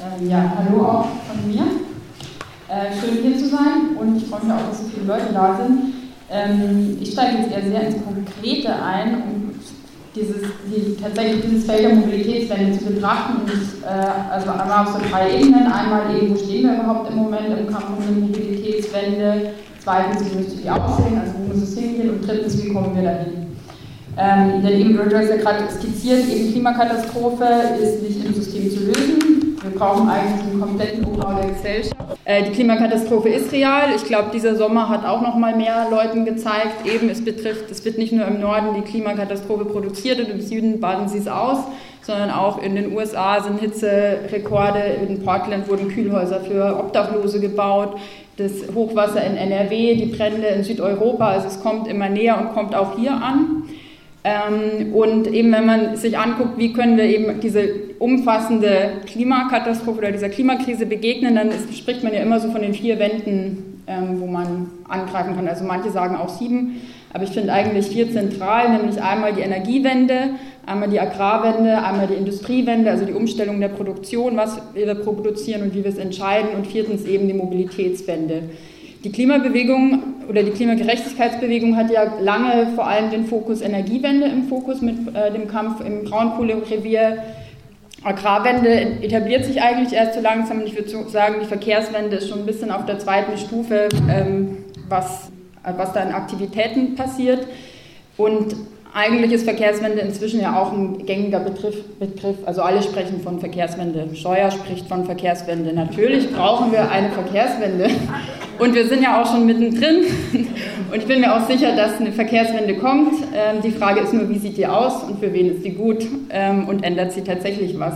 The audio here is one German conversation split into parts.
Ähm, ja, hallo auch von mir. Äh, schön hier zu sein und ich freue mich auch, dass so viele Leute da sind. Ähm, ich steige jetzt eher sehr ins Konkrete ein, um dieses, die, tatsächlich dieses Feld der Mobilitätswende zu betrachten. Und ich, äh, also einmal auf so drei Ebenen. Einmal eben, wo stehen wir überhaupt im Moment im Kampf um die Mobilitätswende? Zweitens, wie müsste die aussehen, also wo muss es hingehen? Und drittens, wie kommen wir dahin? Ähm, denn eben, du hast ja gerade skizziert, eben Klimakatastrophe ist nicht im System zu lösen. Wir brauchen eigentlich einen kompletten Umbau der Gesellschaft. Äh, die Klimakatastrophe ist real. Ich glaube, dieser Sommer hat auch noch mal mehr Leuten gezeigt, eben es betrifft, es wird nicht nur im Norden die Klimakatastrophe produziert und im Süden baden sie es aus, sondern auch in den USA sind Hitzerekorde. In Portland wurden Kühlhäuser für Obdachlose gebaut. Das Hochwasser in NRW, die Brände in Südeuropa. Also es kommt immer näher und kommt auch hier an. Ähm, und eben, wenn man sich anguckt, wie können wir eben diese umfassende Klimakatastrophe oder dieser Klimakrise begegnen, dann ist, spricht man ja immer so von den vier Wänden, ähm, wo man angreifen kann. Also manche sagen auch sieben, aber ich finde eigentlich vier zentral, nämlich einmal die Energiewende, einmal die Agrarwende, einmal die Industriewende, also die Umstellung der Produktion, was wir produzieren und wie wir es entscheiden, und viertens eben die Mobilitätswende. Die Klimabewegung oder die Klimagerechtigkeitsbewegung hat ja lange vor allem den Fokus Energiewende im Fokus mit äh, dem Kampf im Braunkohlerevier. Agrarwende etabliert sich eigentlich erst so langsam und ich würde sagen, die Verkehrswende ist schon ein bisschen auf der zweiten Stufe, ähm, was, was da in Aktivitäten passiert. Und eigentlich ist Verkehrswende inzwischen ja auch ein gängiger Begriff, Begriff. Also alle sprechen von Verkehrswende. Scheuer spricht von Verkehrswende. Natürlich brauchen wir eine Verkehrswende. Und wir sind ja auch schon mittendrin. Und ich bin mir auch sicher, dass eine Verkehrswende kommt. Ähm, die Frage ist nur, wie sieht die aus und für wen ist die gut ähm, und ändert sie tatsächlich was?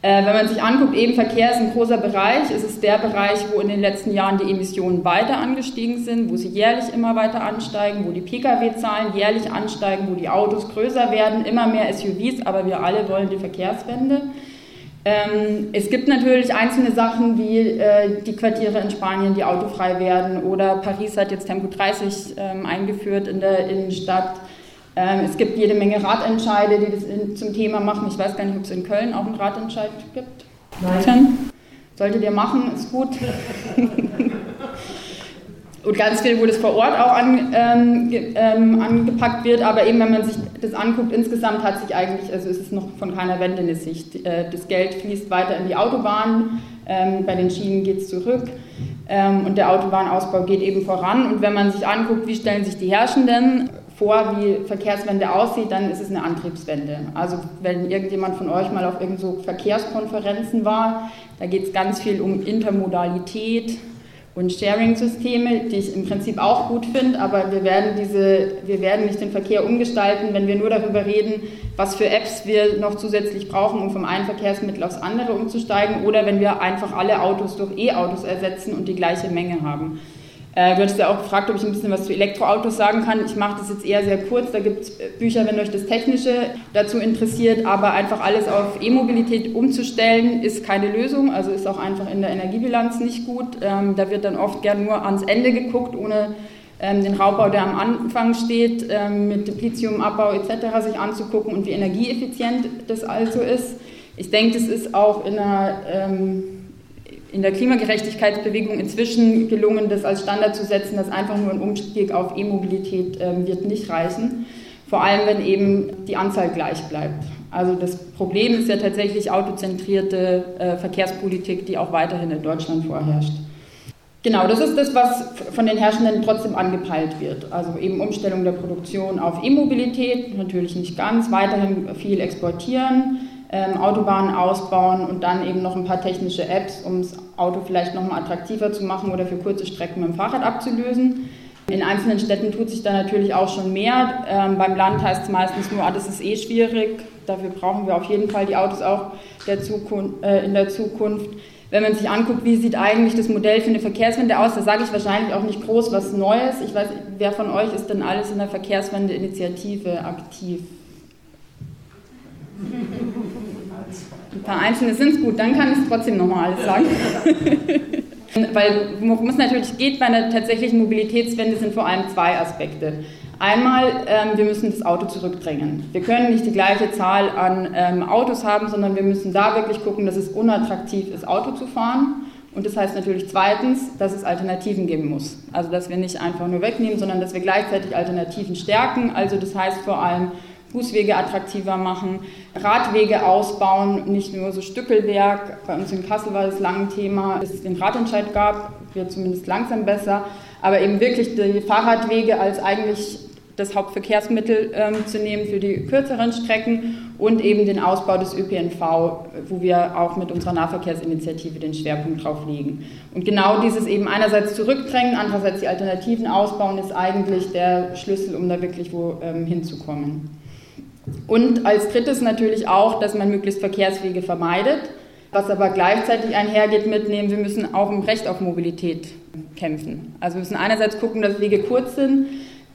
Äh, wenn man sich anguckt, eben Verkehr ist ein großer Bereich. Es ist der Bereich, wo in den letzten Jahren die Emissionen weiter angestiegen sind, wo sie jährlich immer weiter ansteigen, wo die Pkw-Zahlen jährlich ansteigen, wo die Autos größer werden, immer mehr SUVs, aber wir alle wollen die Verkehrswende. Ähm, es gibt natürlich einzelne Sachen wie äh, die Quartiere in Spanien, die autofrei werden oder Paris hat jetzt Tempo 30 ähm, eingeführt in der Innenstadt. Ähm, es gibt jede Menge Ratentscheide, die das in, zum Thema machen. Ich weiß gar nicht, ob es in Köln auch einen Ratentscheid gibt. Nein. Solltet ihr machen, ist gut. Und ganz viel, wo das vor Ort auch an, ähm, ähm, angepackt wird, aber eben, wenn man sich das anguckt, insgesamt hat sich eigentlich, also ist es noch von keiner Wende in Sicht. Äh, das Geld fließt weiter in die Autobahn, ähm, bei den Schienen geht es zurück ähm, und der Autobahnausbau geht eben voran. Und wenn man sich anguckt, wie stellen sich die Herrschenden vor, wie Verkehrswende aussieht, dann ist es eine Antriebswende. Also wenn irgendjemand von euch mal auf irgend so Verkehrskonferenzen war, da geht es ganz viel um Intermodalität und Sharing-Systeme, die ich im Prinzip auch gut finde, aber wir werden, diese, wir werden nicht den Verkehr umgestalten, wenn wir nur darüber reden, was für Apps wir noch zusätzlich brauchen, um vom einen Verkehrsmittel aufs andere umzusteigen oder wenn wir einfach alle Autos durch E-Autos ersetzen und die gleiche Menge haben. Äh, du hattest ja auch gefragt, ob ich ein bisschen was zu Elektroautos sagen kann. Ich mache das jetzt eher sehr kurz. Da gibt es Bücher, wenn euch das Technische dazu interessiert. Aber einfach alles auf E-Mobilität umzustellen, ist keine Lösung. Also ist auch einfach in der Energiebilanz nicht gut. Ähm, da wird dann oft gern nur ans Ende geguckt, ohne ähm, den Raubbau, der am Anfang steht, ähm, mit Lithiumabbau etc. sich anzugucken und wie energieeffizient das also ist. Ich denke, das ist auch in einer ähm, in der Klimagerechtigkeitsbewegung inzwischen gelungen, das als Standard zu setzen, dass einfach nur ein Umstieg auf E-Mobilität äh, wird nicht reichen. Vor allem, wenn eben die Anzahl gleich bleibt. Also das Problem ist ja tatsächlich autozentrierte äh, Verkehrspolitik, die auch weiterhin in Deutschland vorherrscht. Genau, das ist das, was von den Herrschenden trotzdem angepeilt wird. Also eben Umstellung der Produktion auf E-Mobilität, natürlich nicht ganz, weiterhin viel exportieren, ähm, Autobahnen ausbauen und dann eben noch ein paar technische Apps, um das Auto vielleicht nochmal attraktiver zu machen oder für kurze Strecken mit dem Fahrrad abzulösen. In einzelnen Städten tut sich da natürlich auch schon mehr. Ähm, beim Land heißt es meistens nur, ah, das ist eh schwierig. Dafür brauchen wir auf jeden Fall die Autos auch der äh, in der Zukunft. Wenn man sich anguckt, wie sieht eigentlich das Modell für eine Verkehrswende aus, da sage ich wahrscheinlich auch nicht groß was Neues. Ich weiß, wer von euch ist denn alles in der Verkehrswende-Initiative aktiv? Ein paar Einzelne sind es gut, dann kann ich trotzdem nochmal alles sagen. Weil worum es natürlich geht bei einer tatsächlichen Mobilitätswende sind vor allem zwei Aspekte. Einmal, ähm, wir müssen das Auto zurückdrängen. Wir können nicht die gleiche Zahl an ähm, Autos haben, sondern wir müssen da wirklich gucken, dass es unattraktiv ist, Auto zu fahren. Und das heißt natürlich zweitens, dass es Alternativen geben muss. Also dass wir nicht einfach nur wegnehmen, sondern dass wir gleichzeitig Alternativen stärken. Also das heißt vor allem Fußwege attraktiver machen, Radwege ausbauen, nicht nur so Stückelwerk. Bei uns in Kassel war das lange Thema, dass es den Radentscheid gab, wird zumindest langsam besser, aber eben wirklich die Fahrradwege als eigentlich das Hauptverkehrsmittel ähm, zu nehmen für die kürzeren Strecken und eben den Ausbau des ÖPNV, wo wir auch mit unserer Nahverkehrsinitiative den Schwerpunkt drauf legen. Und genau dieses eben einerseits zurückdrängen, andererseits die Alternativen ausbauen, ist eigentlich der Schlüssel, um da wirklich wo ähm, hinzukommen. Und als drittes natürlich auch, dass man möglichst Verkehrswege vermeidet, was aber gleichzeitig einhergeht mitnehmen, wir müssen auch im Recht auf Mobilität kämpfen. Also wir müssen einerseits gucken, dass Wege kurz sind,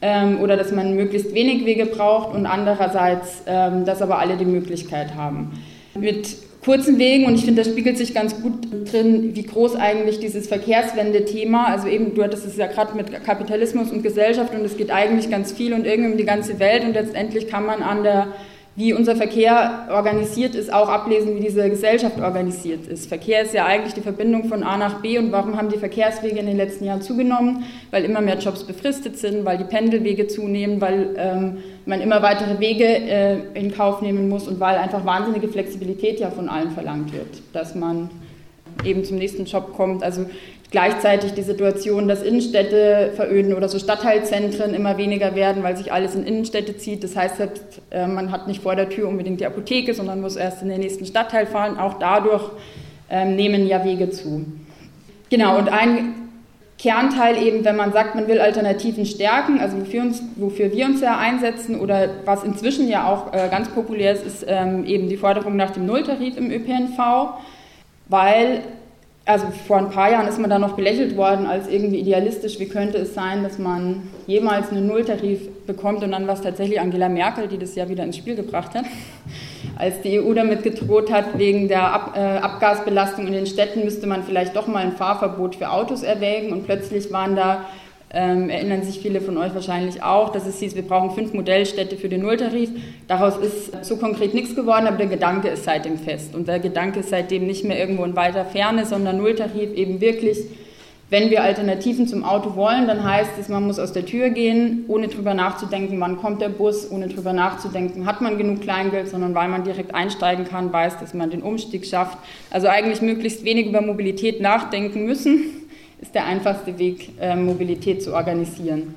ähm, oder dass man möglichst wenig Wege braucht und andererseits, ähm, dass aber alle die Möglichkeit haben. Mit kurzen Wegen, und ich finde, das spiegelt sich ganz gut drin, wie groß eigentlich dieses Verkehrswende-Thema, also eben, du hattest es ja gerade mit Kapitalismus und Gesellschaft und es geht eigentlich ganz viel und irgendwie um die ganze Welt und letztendlich kann man an der wie unser Verkehr organisiert ist, auch ablesen, wie diese Gesellschaft organisiert ist. Verkehr ist ja eigentlich die Verbindung von A nach B und warum haben die Verkehrswege in den letzten Jahren zugenommen? Weil immer mehr Jobs befristet sind, weil die Pendelwege zunehmen, weil ähm, man immer weitere Wege äh, in Kauf nehmen muss und weil einfach wahnsinnige Flexibilität ja von allen verlangt wird, dass man eben zum nächsten Job kommt. Also gleichzeitig die Situation, dass Innenstädte veröden oder so Stadtteilzentren immer weniger werden, weil sich alles in Innenstädte zieht. Das heißt, selbst äh, man hat nicht vor der Tür unbedingt die Apotheke, sondern muss erst in den nächsten Stadtteil fahren. Auch dadurch ähm, nehmen ja Wege zu. Genau, und ein Kernteil eben, wenn man sagt, man will Alternativen stärken, also wofür, uns, wofür wir uns ja einsetzen oder was inzwischen ja auch äh, ganz populär ist, ist ähm, eben die Forderung nach dem Nulltarif im ÖPNV, weil also vor ein paar Jahren ist man da noch belächelt worden als irgendwie idealistisch, wie könnte es sein, dass man jemals einen Nulltarif bekommt und dann war es tatsächlich Angela Merkel, die das ja wieder ins Spiel gebracht hat, als die EU damit gedroht hat, wegen der Ab äh, Abgasbelastung in den Städten müsste man vielleicht doch mal ein Fahrverbot für Autos erwägen. Und plötzlich waren da ähm, erinnern sich viele von euch wahrscheinlich auch, dass es hieß, wir brauchen fünf Modellstädte für den Nulltarif. Daraus ist so konkret nichts geworden, aber der Gedanke ist seitdem fest. Und der Gedanke ist seitdem nicht mehr irgendwo in weiter Ferne, sondern Nulltarif eben wirklich, wenn wir Alternativen zum Auto wollen, dann heißt es, man muss aus der Tür gehen, ohne drüber nachzudenken, wann kommt der Bus, ohne drüber nachzudenken, hat man genug Kleingeld, sondern weil man direkt einsteigen kann, weiß, dass man den Umstieg schafft. Also eigentlich möglichst wenig über Mobilität nachdenken müssen ist der einfachste Weg, ähm, Mobilität zu organisieren.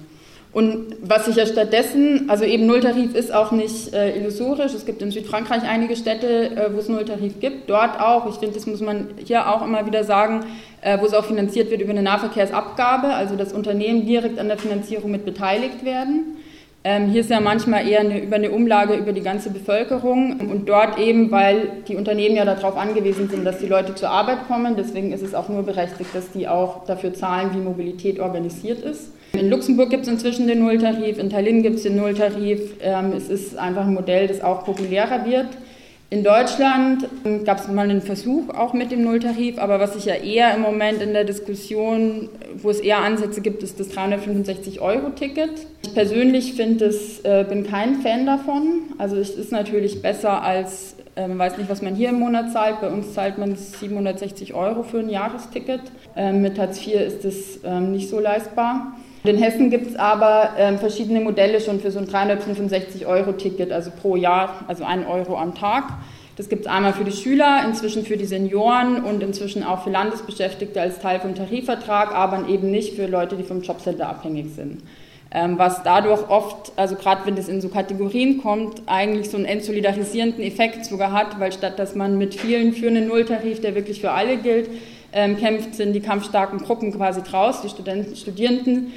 Und was sich ja stattdessen, also eben Nulltarif ist auch nicht äh, illusorisch. Es gibt in Südfrankreich einige Städte, äh, wo es Nulltarif gibt, dort auch. Ich finde, das muss man hier auch immer wieder sagen, äh, wo es auch finanziert wird über eine Nahverkehrsabgabe, also dass Unternehmen direkt an der Finanzierung mit beteiligt werden. Ähm, hier ist ja manchmal eher eine, über eine Umlage über die ganze Bevölkerung und dort eben, weil die Unternehmen ja darauf angewiesen sind, dass die Leute zur Arbeit kommen, deswegen ist es auch nur berechtigt, dass die auch dafür zahlen, wie Mobilität organisiert ist. In Luxemburg gibt es inzwischen den Nulltarif, in Tallinn gibt es den Nulltarif. Ähm, es ist einfach ein Modell, das auch populärer wird. In Deutschland ähm, gab es mal einen Versuch auch mit dem Nulltarif, aber was sich ja eher im Moment in der Diskussion, wo es eher Ansätze gibt, ist das 365-Euro-Ticket. Ich persönlich finde es, äh, bin kein Fan davon. Also es ist natürlich besser als, äh, man weiß nicht, was man hier im Monat zahlt. Bei uns zahlt man 760 Euro für ein Jahresticket. Äh, mit Hartz IV ist es äh, nicht so leistbar. In Hessen gibt es aber äh, verschiedene Modelle schon für so ein 365-Euro-Ticket, also pro Jahr, also ein Euro am Tag. Das gibt es einmal für die Schüler, inzwischen für die Senioren und inzwischen auch für Landesbeschäftigte als Teil vom Tarifvertrag, aber eben nicht für Leute, die vom Jobcenter abhängig sind. Ähm, was dadurch oft, also gerade wenn das in so Kategorien kommt, eigentlich so einen entsolidarisierenden Effekt sogar hat, weil statt dass man mit vielen für einen Nulltarif, der wirklich für alle gilt, ähm, kämpft, sind die kampfstarken Gruppen quasi draus, die Studenten, Studierenden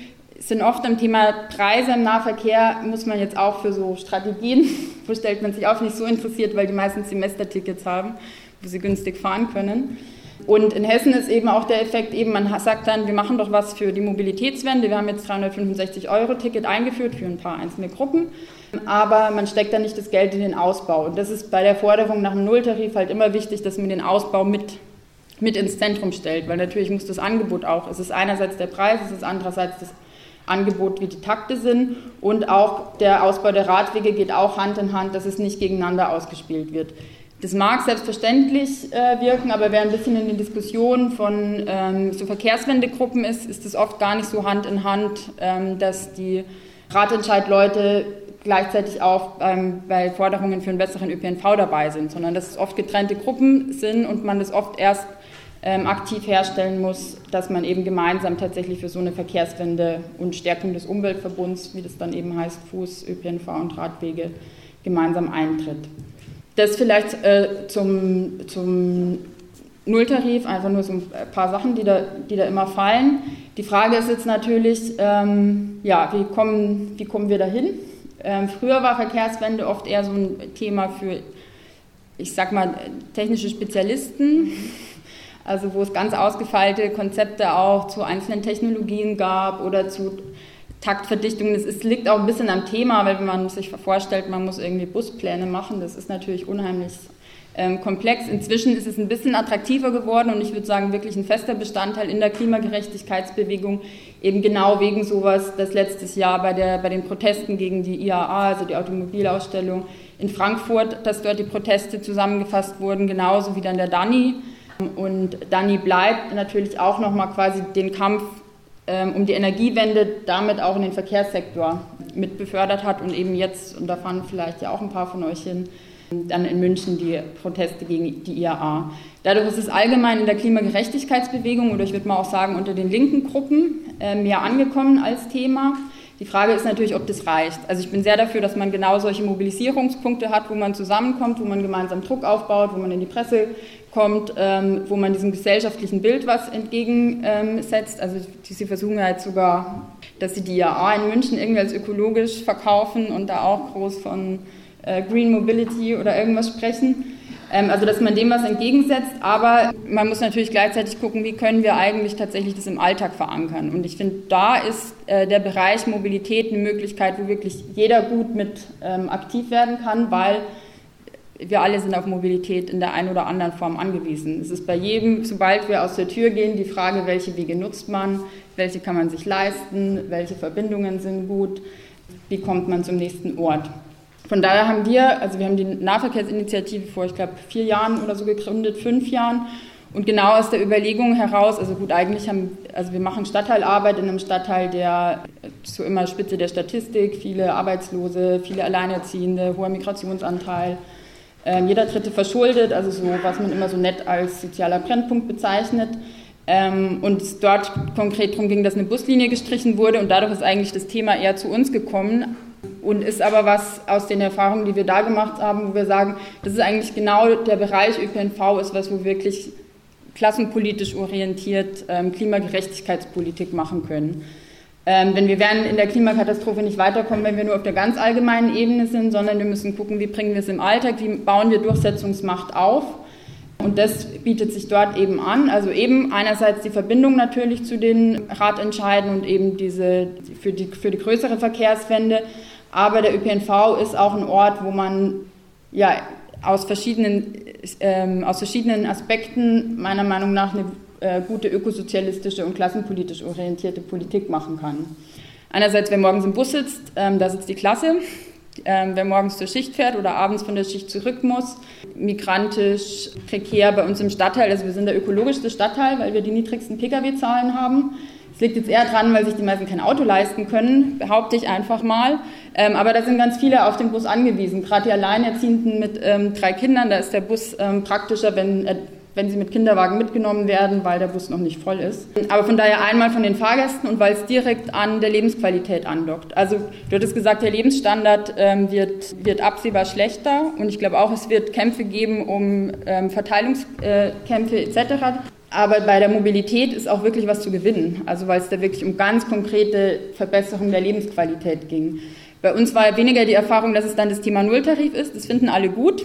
sind oft am Thema Preise im Nahverkehr, muss man jetzt auch für so Strategien, wo stellt man sich auf, nicht so interessiert, weil die meisten Semestertickets haben, wo sie günstig fahren können. Und in Hessen ist eben auch der Effekt, eben man sagt dann, wir machen doch was für die Mobilitätswende. Wir haben jetzt 365 Euro Ticket eingeführt für ein paar einzelne Gruppen, aber man steckt da nicht das Geld in den Ausbau. Und das ist bei der Forderung nach dem Nulltarif halt immer wichtig, dass man den Ausbau mit, mit ins Zentrum stellt, weil natürlich muss das Angebot auch, es ist einerseits der Preis, es ist andererseits das Angebot wie die Takte sind. Und auch der Ausbau der Radwege geht auch Hand in Hand, dass es nicht gegeneinander ausgespielt wird. Das mag selbstverständlich äh, wirken, aber wer ein bisschen in den Diskussionen von ähm, so Verkehrswendegruppen ist, ist es oft gar nicht so Hand in Hand, ähm, dass die Ratentscheidleute gleichzeitig auch ähm, bei Forderungen für einen besseren ÖPNV dabei sind, sondern dass es oft getrennte Gruppen sind und man das oft erst aktiv herstellen muss, dass man eben gemeinsam tatsächlich für so eine Verkehrswende und Stärkung des Umweltverbunds, wie das dann eben heißt, Fuß, ÖPNV und Radwege, gemeinsam eintritt. Das vielleicht äh, zum, zum Nulltarif, einfach nur so ein paar Sachen, die da, die da immer fallen. Die Frage ist jetzt natürlich, ähm, ja, wie kommen, wie kommen wir dahin? Ähm, früher war Verkehrswende oft eher so ein Thema für, ich sag mal, technische Spezialisten also wo es ganz ausgefeilte Konzepte auch zu einzelnen Technologien gab oder zu Taktverdichtungen. Es liegt auch ein bisschen am Thema, weil wenn man sich vorstellt, man muss irgendwie Buspläne machen, das ist natürlich unheimlich ähm, komplex. Inzwischen ist es ein bisschen attraktiver geworden und ich würde sagen, wirklich ein fester Bestandteil in der Klimagerechtigkeitsbewegung, eben genau wegen sowas, das letztes Jahr bei, der, bei den Protesten gegen die IAA, also die Automobilausstellung in Frankfurt, dass dort die Proteste zusammengefasst wurden, genauso wie dann der DANI und Dani bleibt natürlich auch nochmal quasi den Kampf ähm, um die Energiewende damit auch in den Verkehrssektor mit befördert hat und eben jetzt, und da fahren vielleicht ja auch ein paar von euch hin, dann in München die Proteste gegen die IAA. Dadurch ist es allgemein in der Klimagerechtigkeitsbewegung oder ich würde mal auch sagen unter den linken Gruppen äh, mehr angekommen als Thema. Die Frage ist natürlich, ob das reicht. Also ich bin sehr dafür, dass man genau solche Mobilisierungspunkte hat, wo man zusammenkommt, wo man gemeinsam Druck aufbaut, wo man in die Presse kommt, ähm, wo man diesem gesellschaftlichen Bild was entgegensetzt. also sie versuchen jetzt sogar, dass sie die IAA in München irgendwie als ökologisch verkaufen und da auch groß von äh, Green Mobility oder irgendwas sprechen. Ähm, also dass man dem was entgegensetzt, aber man muss natürlich gleichzeitig gucken, wie können wir eigentlich tatsächlich das im Alltag verankern. Und ich finde, da ist äh, der Bereich Mobilität eine Möglichkeit, wo wirklich jeder gut mit ähm, aktiv werden kann, weil wir alle sind auf Mobilität in der einen oder anderen Form angewiesen. Es ist bei jedem, sobald wir aus der Tür gehen, die Frage, welche Wege nutzt man, welche kann man sich leisten, welche Verbindungen sind gut, wie kommt man zum nächsten Ort. Von daher haben wir, also wir haben die Nahverkehrsinitiative vor, ich glaube, vier Jahren oder so gegründet, fünf Jahren. Und genau aus der Überlegung heraus, also gut, eigentlich haben, also wir machen Stadtteilarbeit in einem Stadtteil, der so immer Spitze der Statistik, viele Arbeitslose, viele Alleinerziehende, hoher Migrationsanteil, ähm, jeder Dritte verschuldet, also so, was man immer so nett als sozialer Brennpunkt bezeichnet. Ähm, und dort konkret darum ging, dass eine Buslinie gestrichen wurde und dadurch ist eigentlich das Thema eher zu uns gekommen und ist aber was aus den Erfahrungen, die wir da gemacht haben, wo wir sagen, das ist eigentlich genau der Bereich ÖPNV ist was, wo wir wirklich klassenpolitisch orientiert ähm, Klimagerechtigkeitspolitik machen können. Ähm, denn wir werden in der Klimakatastrophe nicht weiterkommen, wenn wir nur auf der ganz allgemeinen Ebene sind, sondern wir müssen gucken, wie bringen wir es im Alltag, wie bauen wir Durchsetzungsmacht auf. Und das bietet sich dort eben an. Also eben einerseits die Verbindung natürlich zu den Ratentscheiden und eben diese für die, für die größere Verkehrswende. Aber der ÖPNV ist auch ein Ort, wo man ja aus verschiedenen, ähm, aus verschiedenen Aspekten meiner Meinung nach eine äh, gute ökosozialistische und klassenpolitisch orientierte Politik machen kann. Einerseits, wer morgens im Bus sitzt, ähm, da sitzt die Klasse. Ähm, wer morgens zur Schicht fährt oder abends von der Schicht zurück muss, migrantisch, prekär bei uns im Stadtteil, also wir sind der ökologischste Stadtteil, weil wir die niedrigsten Pkw-Zahlen haben. Liegt jetzt eher dran, weil sich die meisten kein Auto leisten können, behaupte ich einfach mal. Ähm, aber da sind ganz viele auf den Bus angewiesen. Gerade die Alleinerziehenden mit ähm, drei Kindern, da ist der Bus ähm, praktischer, wenn äh, wenn sie mit Kinderwagen mitgenommen werden, weil der Bus noch nicht voll ist. Aber von daher einmal von den Fahrgästen und weil es direkt an der Lebensqualität andockt. Also du hattest gesagt, der Lebensstandard ähm, wird, wird absehbar schlechter und ich glaube auch, es wird Kämpfe geben um ähm, Verteilungskämpfe äh, etc. Aber bei der Mobilität ist auch wirklich was zu gewinnen. Also weil es da wirklich um ganz konkrete Verbesserung der Lebensqualität ging. Bei uns war weniger die Erfahrung, dass es dann das Thema Nulltarif ist. Das finden alle gut.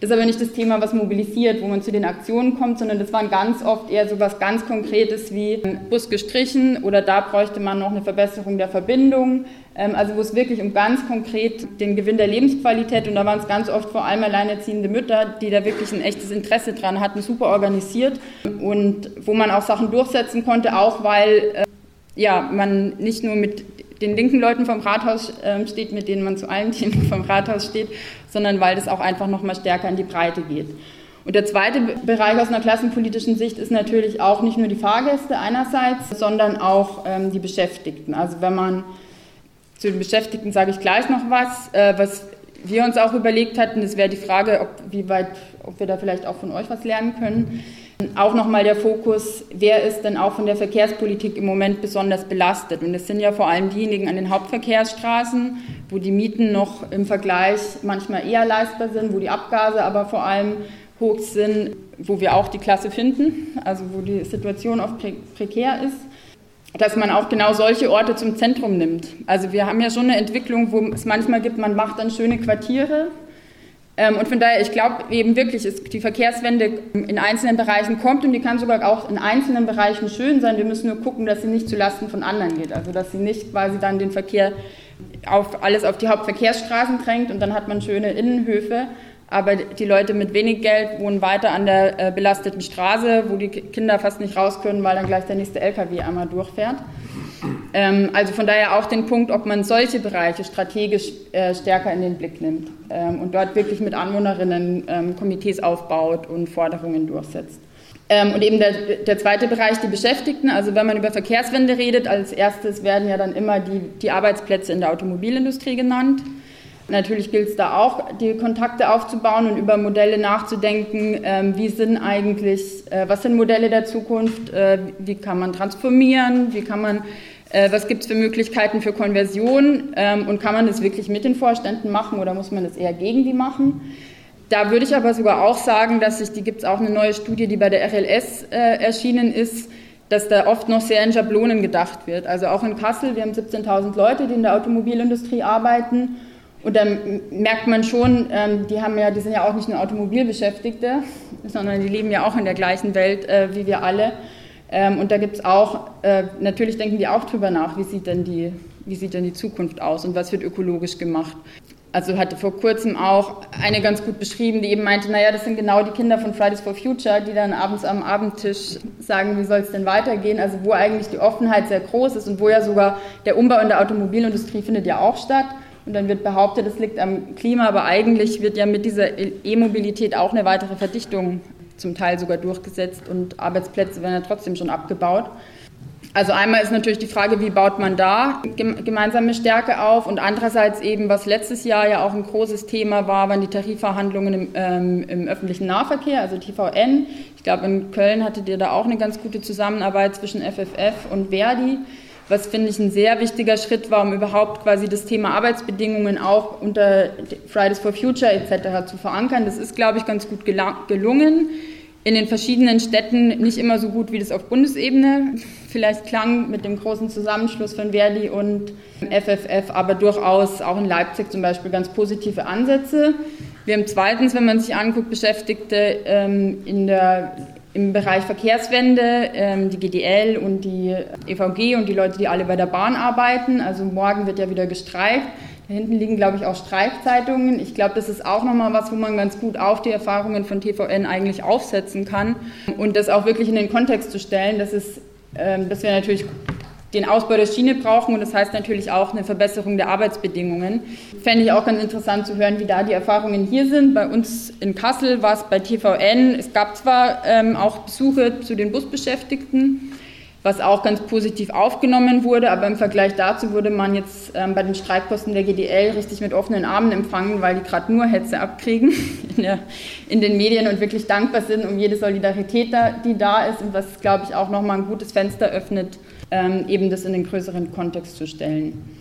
Das ist aber nicht das Thema, was mobilisiert, wo man zu den Aktionen kommt, sondern das waren ganz oft eher so was ganz Konkretes wie Bus gestrichen oder da bräuchte man noch eine Verbesserung der Verbindung. Ähm, also wo es wirklich um ganz konkret den Gewinn der Lebensqualität und da waren es ganz oft vor allem alleinerziehende Mütter, die da wirklich ein echtes Interesse dran hatten, super organisiert und wo man auch Sachen durchsetzen konnte, auch weil äh, ja, man nicht nur mit den linken Leuten vom Rathaus äh, steht, mit denen man zu allen Themen vom Rathaus steht, sondern weil das auch einfach noch mal stärker in die Breite geht. Und der zweite Bereich aus einer klassenpolitischen Sicht ist natürlich auch nicht nur die Fahrgäste einerseits, sondern auch ähm, die Beschäftigten. Also wenn man zu den Beschäftigten sage ich gleich noch was, äh, was wir uns auch überlegt hatten, das wäre die Frage, ob, wie weit, ob wir da vielleicht auch von euch was lernen können. Auch nochmal der Fokus, wer ist denn auch von der Verkehrspolitik im Moment besonders belastet? Und es sind ja vor allem diejenigen an den Hauptverkehrsstraßen, wo die Mieten noch im Vergleich manchmal eher leistbar sind, wo die Abgase aber vor allem hoch sind, wo wir auch die Klasse finden, also wo die Situation oft prekär ist dass man auch genau solche Orte zum Zentrum nimmt. Also wir haben ja schon eine Entwicklung, wo es manchmal gibt, man macht dann schöne Quartiere und von daher, ich glaube eben wirklich, ist die Verkehrswende in einzelnen Bereichen kommt und die kann sogar auch in einzelnen Bereichen schön sein. Wir müssen nur gucken, dass sie nicht zulasten von anderen geht. Also dass sie nicht quasi dann den Verkehr auf alles auf die Hauptverkehrsstraßen drängt und dann hat man schöne Innenhöfe. Aber die Leute mit wenig Geld wohnen weiter an der äh, belasteten Straße, wo die Kinder fast nicht raus können, weil dann gleich der nächste LKW einmal durchfährt. Ähm, also von daher auch den Punkt, ob man solche Bereiche strategisch äh, stärker in den Blick nimmt ähm, und dort wirklich mit Anwohnerinnen ähm, Komitees aufbaut und Forderungen durchsetzt. Ähm, und eben der, der, zweite Bereich, die Beschäftigten. Also wenn man über Verkehrswende redet, als erstes werden ja dann immer die, die Arbeitsplätze in der Automobilindustrie genannt. Natürlich gilt es da auch, die Kontakte aufzubauen und über Modelle nachzudenken. Ähm, wie sind eigentlich, äh, was sind Modelle der Zukunft? Äh, wie kann man transformieren? Wie kann man, äh, was gibt es für Möglichkeiten für Konversion? Ähm, und kann man das wirklich mit den Vorständen machen oder muss man das eher gegen die machen? Da würde ich aber sogar auch sagen, dass sich, die gibt es auch eine neue Studie, die bei der RLS äh, erschienen ist, dass da oft noch sehr in Schablonen gedacht wird. Also auch in Kassel, wir haben 17.000 Leute, die in der Automobilindustrie arbeiten und dann merkt man schon, ähm, die haben ja, die sind ja auch nicht nur Automobilbeschäftigte, sondern die leben ja auch in der gleichen Welt äh, wie wir alle. Ähm, und da gibt es auch, äh, natürlich denken die auch drüber nach, wie sieht, denn die, wie sieht denn die Zukunft aus und was wird ökologisch gemacht. Also hatte vor kurzem auch eine ganz gut beschrieben, die eben meinte, naja, das sind genau die Kinder von Fridays for Future, die dann abends am Abendtisch sagen, wie soll es denn weitergehen, also wo eigentlich die Offenheit sehr groß ist und wo ja sogar der Umbau in der Automobilindustrie findet ja auch statt. Und dann wird behauptet, es liegt am Klima, aber eigentlich wird ja mit dieser E-Mobilität auch eine weitere Verdichtung zum Teil sogar durchgesetzt und Arbeitsplätze werden ja trotzdem schon abgebaut. Also einmal ist natürlich die Frage, wie baut man da gemeinsame Stärke auf und andererseits eben, was letztes Jahr ja auch ein großes Thema war, waren die Tarifverhandlungen im, ähm, im öffentlichen Nahverkehr, also TVN. Ich glaube, in Köln hattet ihr da auch eine ganz gute Zusammenarbeit zwischen FFF und Verdi was finde ich ein sehr wichtiger Schritt war, um überhaupt quasi das Thema Arbeitsbedingungen auch unter Fridays for Future etc. zu verankern. Das ist, glaube ich, ganz gut gelungen. In den verschiedenen Städten nicht immer so gut, wie das auf Bundesebene vielleicht klang, mit dem großen Zusammenschluss von Verdi und FFF, aber durchaus auch in Leipzig zum Beispiel ganz positive Ansätze. Wir haben zweitens, wenn man sich anguckt, Beschäftigte ähm, in der im Bereich Verkehrswende, ähm, die GDL und die EVG und die Leute, die alle bei der Bahn arbeiten. Also morgen wird ja wieder gestreikt. Da hinten liegen, glaube ich, auch Streikzeitungen. Ich glaube, das ist auch nochmal was, wo man ganz gut auf die Erfahrungen von TVN eigentlich aufsetzen kann und das auch wirklich in den Kontext zu stellen, dass, es, ähm, dass wir natürlich den Ausbau der Schiene brauchen und das heißt natürlich auch eine Verbesserung der Arbeitsbedingungen. Fände ich auch ganz interessant zu hören, wie da die Erfahrungen hier sind. Bei uns in Kassel war es bei TVN, es gab zwar ähm, auch Besuche zu den Busbeschäftigten, was auch ganz positiv aufgenommen wurde, aber im Vergleich dazu wurde man jetzt ähm, bei den Streikposten der GDL richtig mit offenen Armen empfangen, weil die gerade nur Hetze abkriegen in, der, in, den Medien und wirklich dankbar sind um jede Solidarität, da, die da ist und was, glaube ich, auch nochmal ein gutes Fenster öffnet eben das in den größeren Kontext zu stellen.